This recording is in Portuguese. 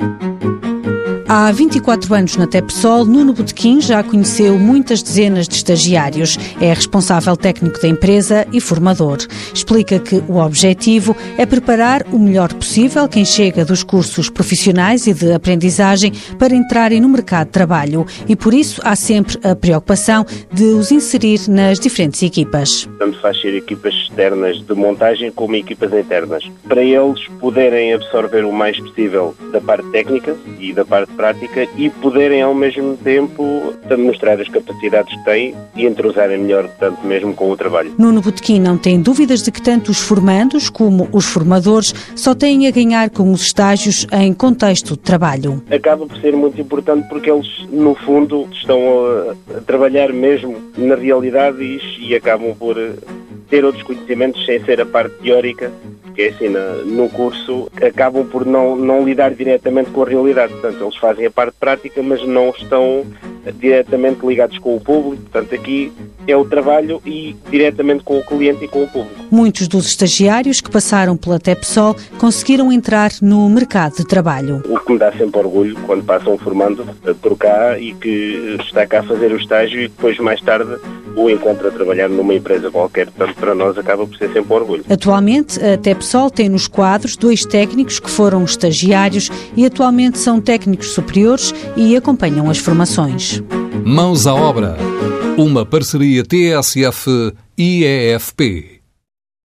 Thank you. Há 24 anos na Tepsol, Nuno Botequim já conheceu muitas dezenas de estagiários. É responsável técnico da empresa e formador. Explica que o objetivo é preparar o melhor possível quem chega dos cursos profissionais e de aprendizagem para entrarem no mercado de trabalho e por isso há sempre a preocupação de os inserir nas diferentes equipas. Tanto faz ser equipas externas de montagem como equipas internas. Para eles poderem absorver o mais possível da parte técnica e da parte prática e poderem ao mesmo tempo demonstrar as capacidades que têm e entrosarem melhor, tanto mesmo com o trabalho. Nuno Botequim não tem dúvidas de que tanto os formandos como os formadores só têm a ganhar com os estágios em contexto de trabalho. Acaba por ser muito importante porque eles, no fundo, estão a, a trabalhar mesmo na realidade e, e acabam por ter outros conhecimentos sem ser a parte teórica porque assim, no curso acabam por não, não lidar diretamente com a realidade. Portanto, eles fazem a parte prática, mas não estão diretamente ligados com o público. Portanto, aqui é o trabalho e diretamente com o cliente e com o público. Muitos dos estagiários que passaram pela TEPSOL conseguiram entrar no mercado de trabalho. O que me dá sempre orgulho quando passam formando por cá e que está cá a fazer o estágio e depois mais tarde o encontra a trabalhar numa empresa qualquer. Portanto, para nós acaba por ser sempre um orgulho. Atualmente, a Tepsol tem nos quadros dois técnicos que foram estagiários e atualmente são técnicos superiores e acompanham as formações. Mãos à obra. Uma parceria TSF-IEFP.